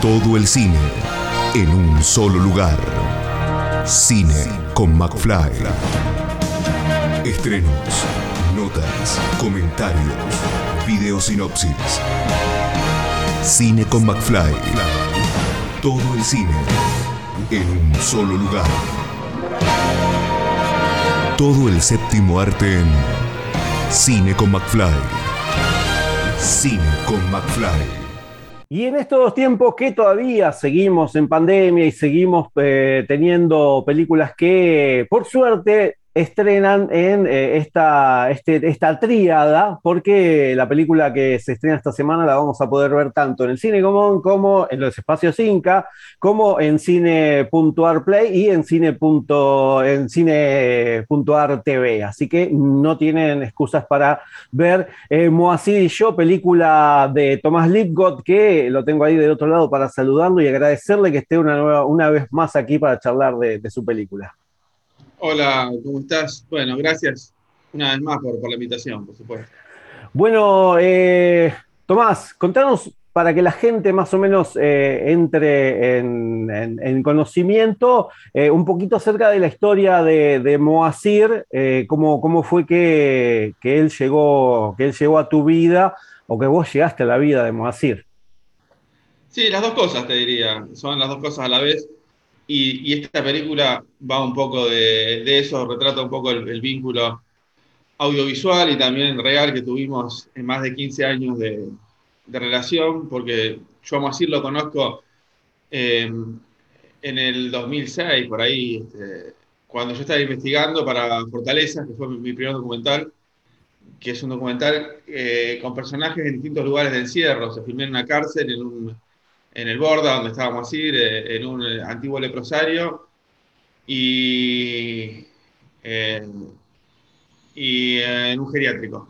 Todo el cine en un solo lugar. Cine con McFly. Estrenos, notas, comentarios, video sinopsis. Cine con McFly. Todo el cine en un solo lugar. Todo el séptimo arte en Cine con McFly. Cine con McFly. Y en estos tiempos que todavía seguimos en pandemia y seguimos eh, teniendo películas que, por suerte, estrenan en eh, esta, este, esta tríada, porque la película que se estrena esta semana la vamos a poder ver tanto en el Cine Común como en los espacios Inca, como en Cine.ar Play y en Cine.ar en Cine TV. Así que no tienen excusas para ver eh, Moacir y yo, película de Tomás Lipgott, que lo tengo ahí del otro lado para saludarlo y agradecerle que esté una, una vez más aquí para charlar de su película. Hola, ¿cómo estás? Bueno, gracias una vez más por, la invitación, por supuesto. Bueno, eh, Tomás, contanos para que la gente más o menos eh, entre en, conocimiento eh, un poquito acerca de la historia de, de Moacir, cómo, cómo, fue que, él llegó, que él llegó a tu vida o que vos llegaste a la vida de Moacir. Sí, las dos cosas te diría, son las dos cosas a la vez. Y, esta película va un poco de, eso, retrata un poco el, vínculo audiovisual y también real que tuvimos en más de 15 años de, relación, porque yo a Moacir lo conozco em, en el 2006, por ahí, este, cuando yo estaba investigando para Fortaleza, que fue mi, primer documental, que es un documental eh, con personajes en distintos lugares de encierro. Se filmó en una cárcel, en un en el Borda, donde estábamos así, eh, en un eh, antiguo leprosario, y, y en un geriátrico.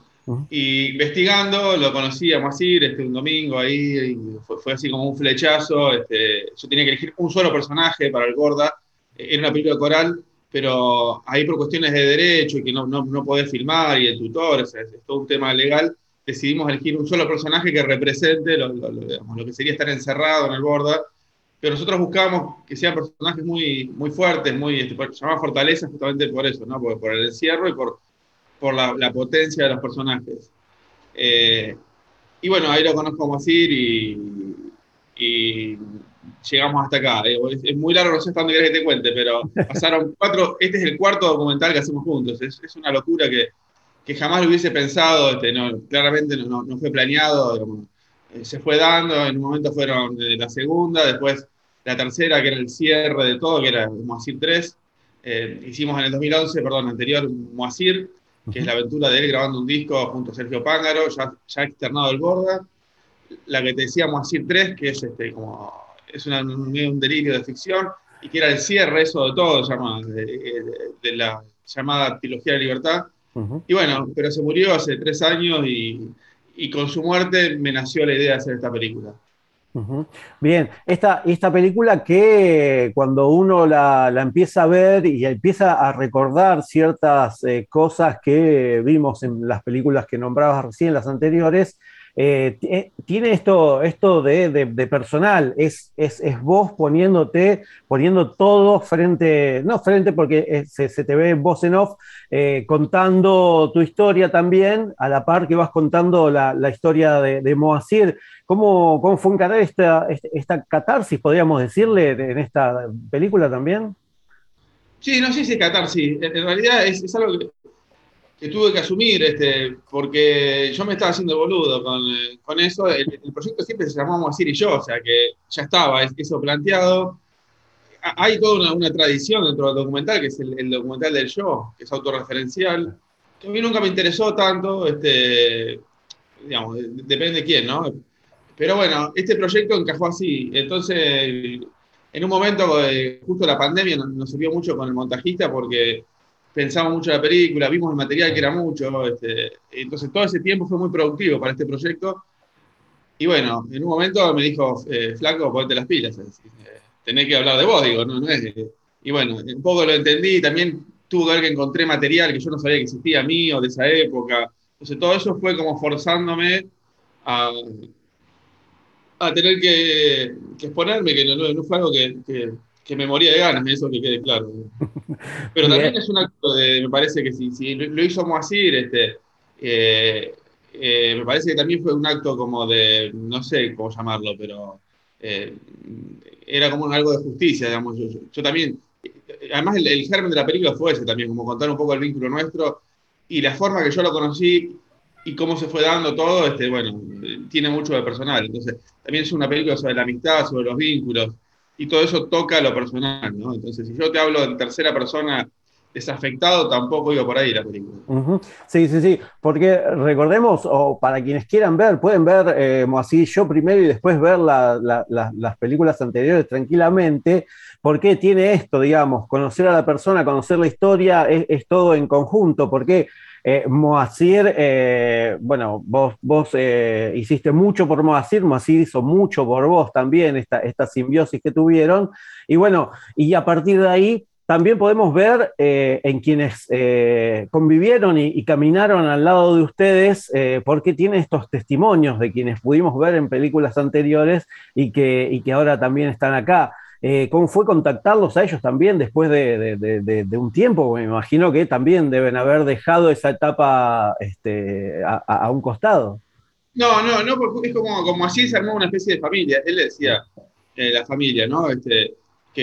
Y investigando, lo conocí a Masir este, un domingo ahí, y fue, así como un flechazo. Este, yo tenía que elegir un solo personaje para el Gorda, era una película coral, pero ahí por cuestiones de derecho y que no, no, no podés filmar y el tutor, es todo un tema legal decidimos elegir un solo personaje que represente lo, que sería estar encerrado en el borda, pero nosotros buscábamos que sean personajes muy, muy fuertes, muy, este, se llama fortaleza justamente por eso, ¿no? por, por el encierro y por, por la, potencia de los personajes. Eh, y bueno, ahí lo conozco como Masir y, y llegamos hasta acá. Es, muy largo, no sé hasta dónde querés que te cuente, pero pasaron cuatro, este es el cuarto documental que hacemos juntos, es, es una locura que que jamás lo hubiese pensado, este, no, claramente no, no, fue planeado, eh, se fue dando, en un momento fueron la segunda, después la tercera, que era el cierre de todo, que era Moacir 3, eh, hicimos en el 2011, perdón, anterior Moacir, que es la aventura de él grabando un disco junto a Sergio Pángaro, ya, ya externado el Borda, la que te decía Moacir 3, que es este, como, es un, un delirio de ficción, y que era el cierre, eso de todo, llama, de la llamada Trilogía de Libertad, y bueno, pero se murió hace tres años y, con su muerte me nació la idea de hacer esta película. Bien, esta, esta película que cuando uno la, empieza a ver y empieza a recordar ciertas eh, cosas que vimos en las películas que nombrabas recién, las anteriores, eh, eh, tiene esto, esto de, personal, es, es, vos poniéndote, poniendo todo frente, no frente porque se, te ve voz en off, eh, contando tu historia también, a la par que vas contando la, historia de, de Moacir. ¿Cómo, ¿Cómo, fue encarar esta, esta catarsis, podríamos decirle, en esta película también? Sí, no sé si es catarsis. En, realidad es, es, algo que que tuve que asumir, este, porque yo me estaba haciendo boludo con, con eso. El, proyecto siempre se llamaba Así y yo, o sea que ya estaba eso planteado. Hay toda una, tradición dentro del documental, que es el, documental del yo, que es autorreferencial, que a mí nunca me interesó tanto, este, digamos, depende de quién, ¿no? Pero bueno, este proyecto encajó así. Entonces, en un momento, eh, justo la pandemia nos sirvió mucho con el montajista porque pensamos mucho en la película, vimos el material que era mucho, este, entonces todo ese tiempo fue muy productivo para este proyecto. Y bueno, en un momento me dijo, eh, flaco, ponte las pilas, eh, tenés que hablar de vos, digo, no, no es... y bueno, un poco lo entendí, también tuvo que ver que encontré material que yo no sabía que existía mío de esa época. Entonces todo eso fue como forzándome a, a tener que, exponerme, que no, fue algo que, me moría de ganas, eso que quede claro. Pero también es un acto de, me parece que si, si lo hizo Moacir, este, eh, eh, me parece que también fue un acto como de, no sé cómo llamarlo, pero eh, era como algo de justicia, digamos. Yo, también, además el, el, germen de la película fue ese también, como contar un poco el vínculo nuestro y la forma que yo lo conocí y cómo se fue dando todo, este, bueno, tiene mucho de personal. Entonces, también es una película sobre la amistad, sobre los vínculos, y todo eso toca lo personal, ¿no? Entonces, si yo te hablo en tercera persona desafectado, tampoco iba por ahí la película. Sí, sí, sí, porque recordemos, o para quienes quieran ver, pueden ver eh, yo primero y después ver las películas anteriores tranquilamente, porque tiene esto, digamos, conocer a la persona, conocer la historia, es, es todo en conjunto, porque eh, Moacir, eh, bueno, vos, vos eh, hiciste mucho por Moacir, Moacir hizo mucho por vos también, esta, esta simbiosis que tuvieron. Y bueno, y a partir de ahí también podemos ver en quienes convivieron y, caminaron al lado de ustedes, porque tiene estos testimonios de quienes pudimos ver en películas anteriores y que, ahora también están acá. Eh, ¿Cómo fue contactarlos a ellos también después de, un tiempo? Me imagino que también deben haber dejado esa etapa este, a, un costado. No, no, no, porque es como, así se armó una especie de familia. Él decía, eh, la familia, ¿no? Este,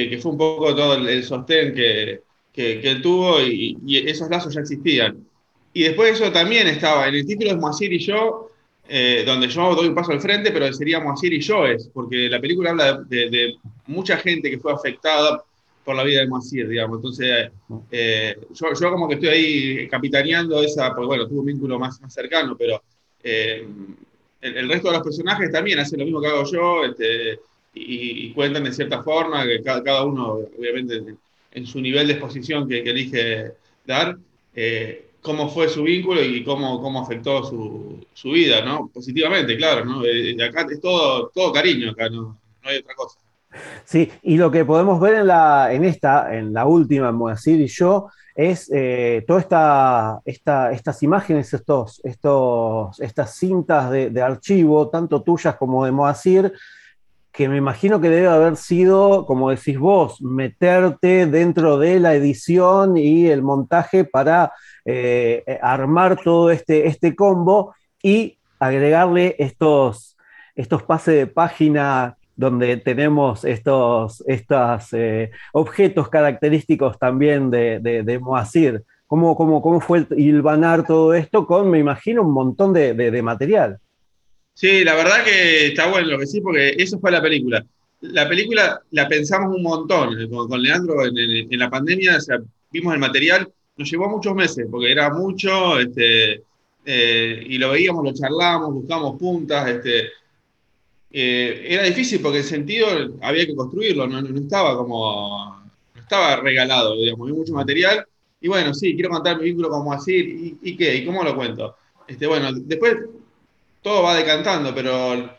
que, fue un poco todo el, sostén que, él tuvo y, esos lazos ya existían. Y después eso también estaba, en el título de Moacir y yo, eh, donde yo doy un paso al frente, pero seríamos Moacir y Joes, porque la película habla de, mucha gente que fue afectada por la vida de Moacir, digamos. Entonces, eh, yo, como que estoy ahí capitaneando esa, porque bueno, tuve un vínculo más, más cercano, pero eh, el, resto de los personajes también hacen lo mismo que hago yo, este, y, cuentan de cierta forma, que cada, uno, obviamente, en, su nivel de exposición que, que elige dar cómo fue su vínculo y cómo, cómo afectó su, su vida, ¿no? Positivamente, claro, ¿no? Eh, acá es todo, todo cariño, acá no, no, hay otra cosa. Sí, y lo que podemos ver en, la, en esta, en la última, Moacir y yo, es eh, todas esta, esta, estas imágenes, estos, estos, estas cintas de, de, archivo, tanto tuyas como de Moacir, que me imagino que debe haber sido, como decís vos, meterte dentro de la edición y el montaje para eh, armar todo este, este combo y agregarle estos, estos pases de página donde tenemos estos, eh, objetos característicos también de, de, Moacir. ¿Cómo, cómo, cómo fue hilvanar todo esto con, me imagino, un montón de, material? Sí, la verdad que está bueno lo que sí, porque eso fue la película. La película la pensamos un montón con, Leandro en, la pandemia, vimos el material nos llevó muchos meses, porque era mucho, este, eh, y lo veíamos, lo charlábamos, buscamos puntas, este, eh, era difícil porque el sentido había que construirlo, no, estaba como, no estaba regalado, digamos, había mucho material, y bueno, sí, quiero contar mi vínculo como así, ¿y, qué? ¿Y cómo lo cuento? Este, bueno, después todo va decantando, pero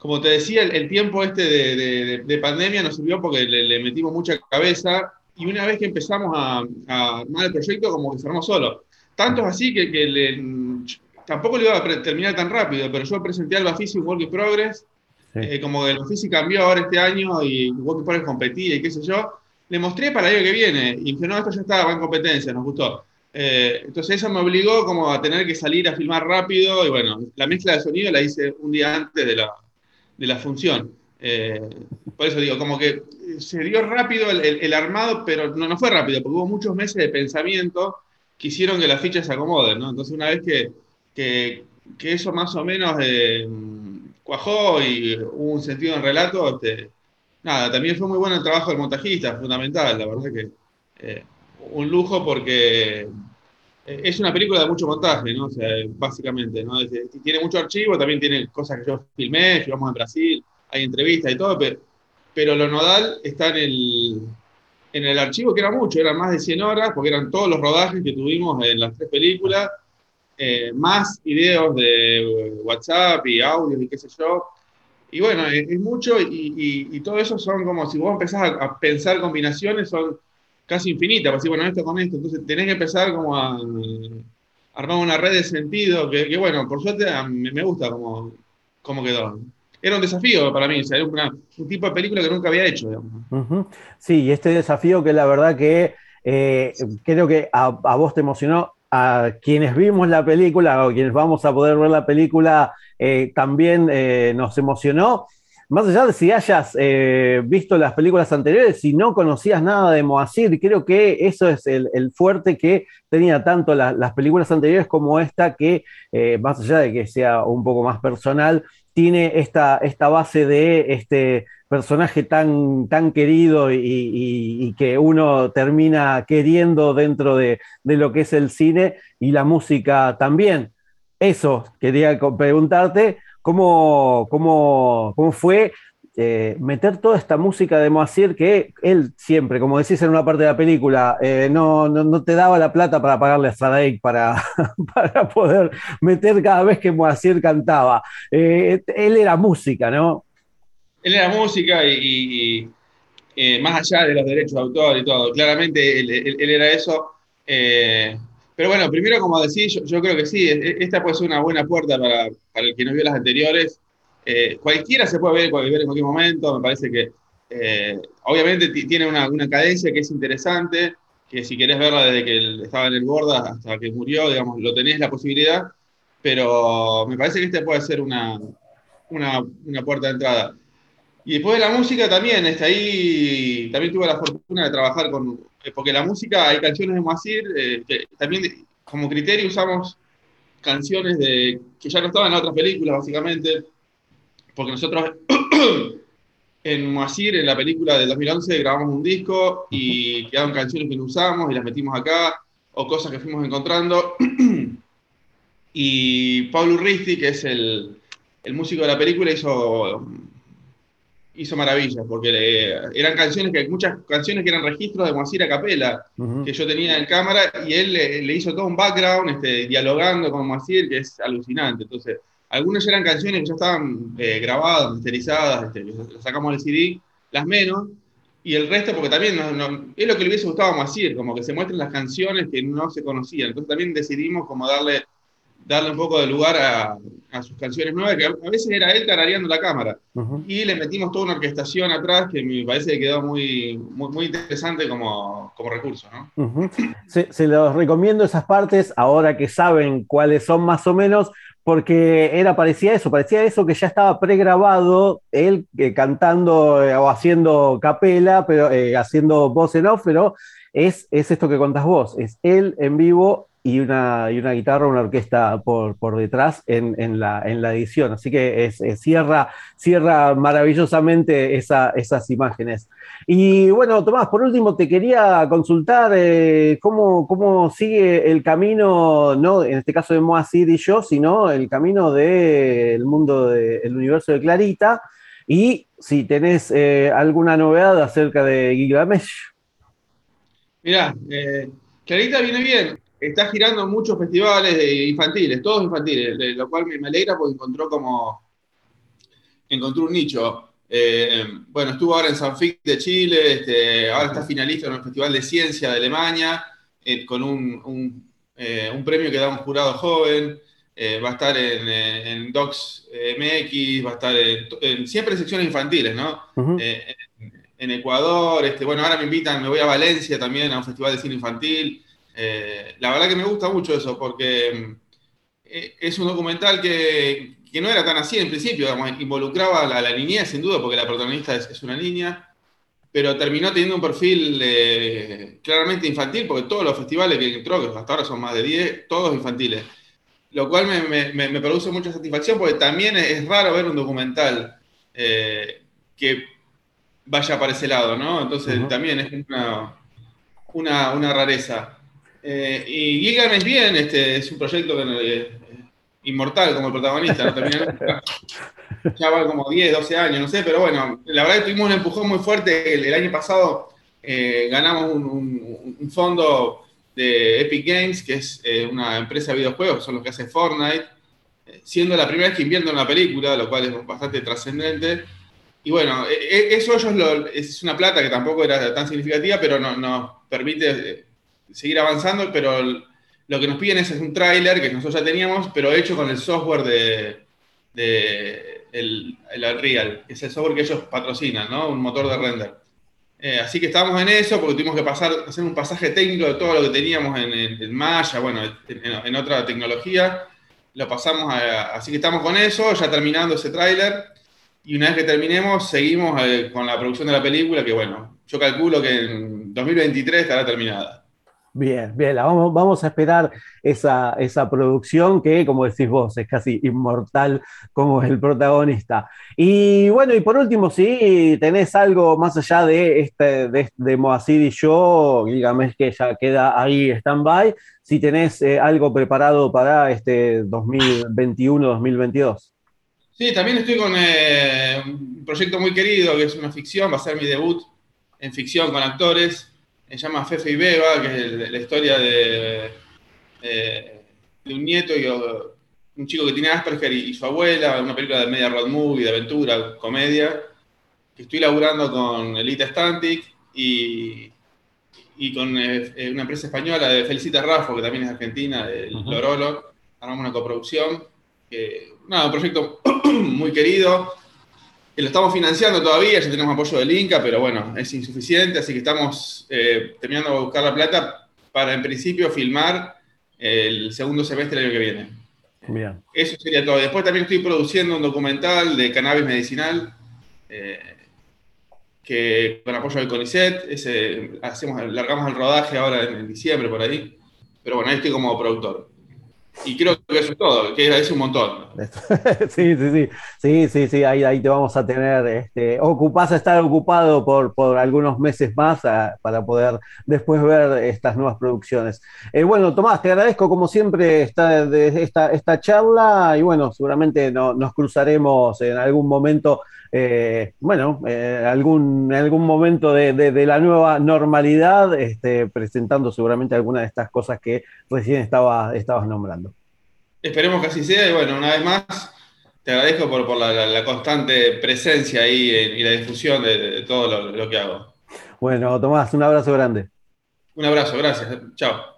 como te decía, el, tiempo este de, pandemia nos sirvió porque le, le metimos mucha cabeza y una vez que empezamos a, armar el proyecto, como que se armó solo. Tanto es así que, tampoco lo iba a terminar tan rápido, pero yo presenté al Bafisi Work in Progress, eh, como el Bafisi cambió ahora este año y Work in Progress competía y qué sé yo, le mostré para el año que viene y dije, no, esto ya estaba en competencia, nos gustó. Eh, entonces eso me obligó como a tener que salir a filmar rápido y bueno, la mezcla de sonido la hice un día antes de la, de la función. Eh, por eso digo, como que se dio rápido el, armado, pero no, no, fue rápido, porque hubo muchos meses de pensamiento que hicieron que las fichas se acomoden, ¿no? Entonces, una vez que, que, eso más o menos eh, cuajó y hubo un sentido en relato, este, nada, también fue muy bueno el trabajo del montajista, fundamental, la verdad que eh, un lujo porque es una película de mucho montaje, ¿no? O sea, básicamente, ¿no? Tiene mucho archivo, también tiene cosas que yo filmé, llevamos en Brasil, hay entrevistas y todo, pero, pero lo nodal está en el, en el archivo, que era mucho, eran más de 100 horas, porque eran todos los rodajes que tuvimos en las tres películas, eh, más videos de WhatsApp y audios y qué sé yo. Y bueno, es, mucho y, y, todo eso son como si vos empezás a, pensar combinaciones, son casi infinitas, pues bueno, esto con esto, entonces tenés que empezar como a, armar una red de sentido, que, bueno, por suerte me, gusta como, como quedó. era un desafío para mí, o era un tipo de película que nunca había hecho. Sí, y este desafío que la verdad que eh, creo que a, vos te emocionó, a quienes vimos la película o quienes vamos a poder ver la película eh, también eh, nos emocionó. Más allá de si hayas visto las películas anteriores, si no conocías nada de Moacir, creo que eso es el, fuerte que tenía tanto las películas anteriores como esta, que más allá de que sea un poco más personal, tiene esta, base de este personaje tan querido y, que uno termina queriendo dentro de, lo que es el cine y la música también. Eso quería preguntarte, ¿cómo, cómo, cómo fue eh, meter toda esta música de Moacir que él siempre, como decís en una parte de la película, eh, no, no, te daba la plata para pagarle a Stradic para, para poder meter cada vez que Moacir cantaba. Eh, él era música, ¿no? Él era música y, más allá de los derechos de autor y todo, claramente él, era eso. Pero bueno, primero como decís, yo, creo que sí, esta puede ser una buena puerta para, el que no vio las anteriores eh, cualquiera se puede ver, en cualquier momento, me parece que eh, obviamente tiene una, cadencia que es interesante, que si querés verla desde que estaba en el Borda hasta que murió, digamos, lo tenés la posibilidad, pero me parece que este puede ser una, una, puerta de entrada. Y después de la música también, está ahí, también tuve la fortuna de trabajar con, eh, porque la música, hay canciones de Moacir, que también como criterio usamos canciones de, que ya no estaban en otras películas, básicamente, porque nosotros en Moacir, en la película del 2011, grabamos un disco y quedaron canciones que no usamos y las metimos acá, o cosas que fuimos encontrando. y Pablo Risti, que es el, músico de la película, hizo, hizo maravillas, porque eran canciones que, muchas canciones que eran registros de Moacir a capela, que yo tenía en cámara, y él le, hizo todo un background, este, dialogando con Moacir, que es alucinante. Entonces, algunas eran canciones que ya estaban eh, grabadas, masterizadas, este, las sacamos del CD, las menos, y el resto, porque también es lo que le hubiese gustado a Macir, como que se muestren las canciones que no se conocían. Entonces también decidimos como darle, darle un poco de lugar a, sus canciones nuevas, que a veces era él tarareando la cámara. Y le metimos toda una orquestación atrás que me parece que quedó muy, muy, interesante como, como recurso. ¿no? se, se los recomiendo esas partes, ahora que saben cuáles son más o menos porque era, parecía eso, parecía eso que ya estaba pregrabado, él eh, cantando eh, o haciendo capela, pero eh, haciendo voz en off, pero es, es esto que contás vos, es él en vivo y una, y una guitarra, una orquesta por, por detrás en, en, la, en, la, edición. Así que es, cierra, cierra maravillosamente esas imágenes. Y bueno, Tomás, por último te quería consultar eh, cómo, cómo, sigue el camino, no en este caso de Moacir y yo, sino el camino del mundo del universo de Clarita. Y si tenés eh, alguna novedad acerca de Gilgamesh. Mirá, eh, Clarita viene bien está girando en muchos festivales infantiles, todos infantiles, lo cual me, alegra porque encontró como encontró un nicho. Eh, bueno, estuvo ahora en Sanfic de Chile, este, ahora está finalista en el Festival de Ciencia de Alemania, eh, con un, eh, un, premio que da un jurado joven. va a estar en, en, Docs MX, va a estar en, siempre en secciones infantiles, ¿no? en, Ecuador, este, bueno, ahora me invitan, me voy a Valencia también a un festival de cine infantil. Eh, la verdad que me gusta mucho eso, porque mm, eh, es un documental que, no era tan así en principio, involucraba a la, niñez sin duda, porque la protagonista es, una niña, pero terminó teniendo un perfil eh, claramente infantil, porque todos los festivales que entró, que hasta ahora son más de 10, todos infantiles. Lo cual me, produce mucha satisfacción, porque también es raro ver un documental que vaya para ese lado, ¿no? Entonces también es una, una rareza. Eh, y Gilgamesh bien, este, es un proyecto eh, inmortal como el protagonista, ya va como 10, 12 años, no sé, pero bueno, la verdad que tuvimos un empujón muy fuerte. El, año pasado eh, ganamos un, fondo de Epic Games, que es una empresa de videojuegos, son los que hacen Fortnite, siendo la primera vez que invierten una película, lo cual es bastante trascendente. Y bueno, eso ellos es una plata que tampoco era tan significativa, pero nos no permite seguir avanzando, pero lo que nos piden es, un tráiler que nosotros ya teníamos, pero hecho con el software de, de, el, el Real, que es el software que ellos patrocinan, ¿no? Un motor de render. Eh, así que estábamos en eso porque tuvimos que pasar, hacer un pasaje técnico de todo lo que teníamos en, en, Maya, bueno, en, otra tecnología. Lo pasamos a, así que estamos con eso, ya terminando ese tráiler. Y una vez que terminemos, seguimos eh, con la producción de la película, que bueno, yo calculo que en 2023 estará terminada. Bien, bien, vamos, vamos a esperar esa, esa, producción que, como decís vos, es casi inmortal como el protagonista. Y bueno, y por último, si tenés algo más allá de este de, de Moacir y yo, dígame que ya queda ahí stand-by, si tenés eh, algo preparado para este 2021-2022. Sí, también estoy con eh, un proyecto muy querido que es una ficción, va a ser mi debut en ficción con actores se llama Fefe y Beba, que es la historia de, eh, de un nieto y un chico que tiene Asperger y, su abuela, una película de media road movie, de aventura, comedia, que estoy laburando con Elite Stantic y, y con eh, eh, una empresa española de Felicita Raffo, que también es argentina, de Lorolo. Armamos una coproducción. nada, un proyecto muy querido lo estamos financiando todavía, ya tenemos apoyo del Inca, pero bueno, es insuficiente, así que estamos eh, terminando de buscar la plata para en principio filmar el segundo semestre del año que viene. Bien. Eso sería todo. Después también estoy produciendo un documental de cannabis medicinal eh, que con apoyo del CONICET, ese, hacemos, largamos el rodaje ahora en diciembre por ahí, pero bueno, ahí estoy como productor. Y creo que eso es todo, que es un montón. sí, sí, sí, sí, sí, sí, ahí, ahí te vamos a tener, este, ocupás a estar ocupado por, por algunos meses más para poder después ver estas nuevas producciones. Eh, bueno, Tomás, te agradezco como siempre esta, esta, esta charla y bueno, seguramente no, nos cruzaremos en algún momento. Eh, bueno, eh, algún, algún momento de, de, la nueva normalidad, este, presentando seguramente algunas de estas cosas que recién estaba, estabas nombrando. Esperemos que así sea y bueno, una vez más, te agradezco por, la, constante presencia ahí y la difusión de, todo lo, que hago. Bueno, Tomás, un abrazo grande. Un abrazo, gracias. Chao.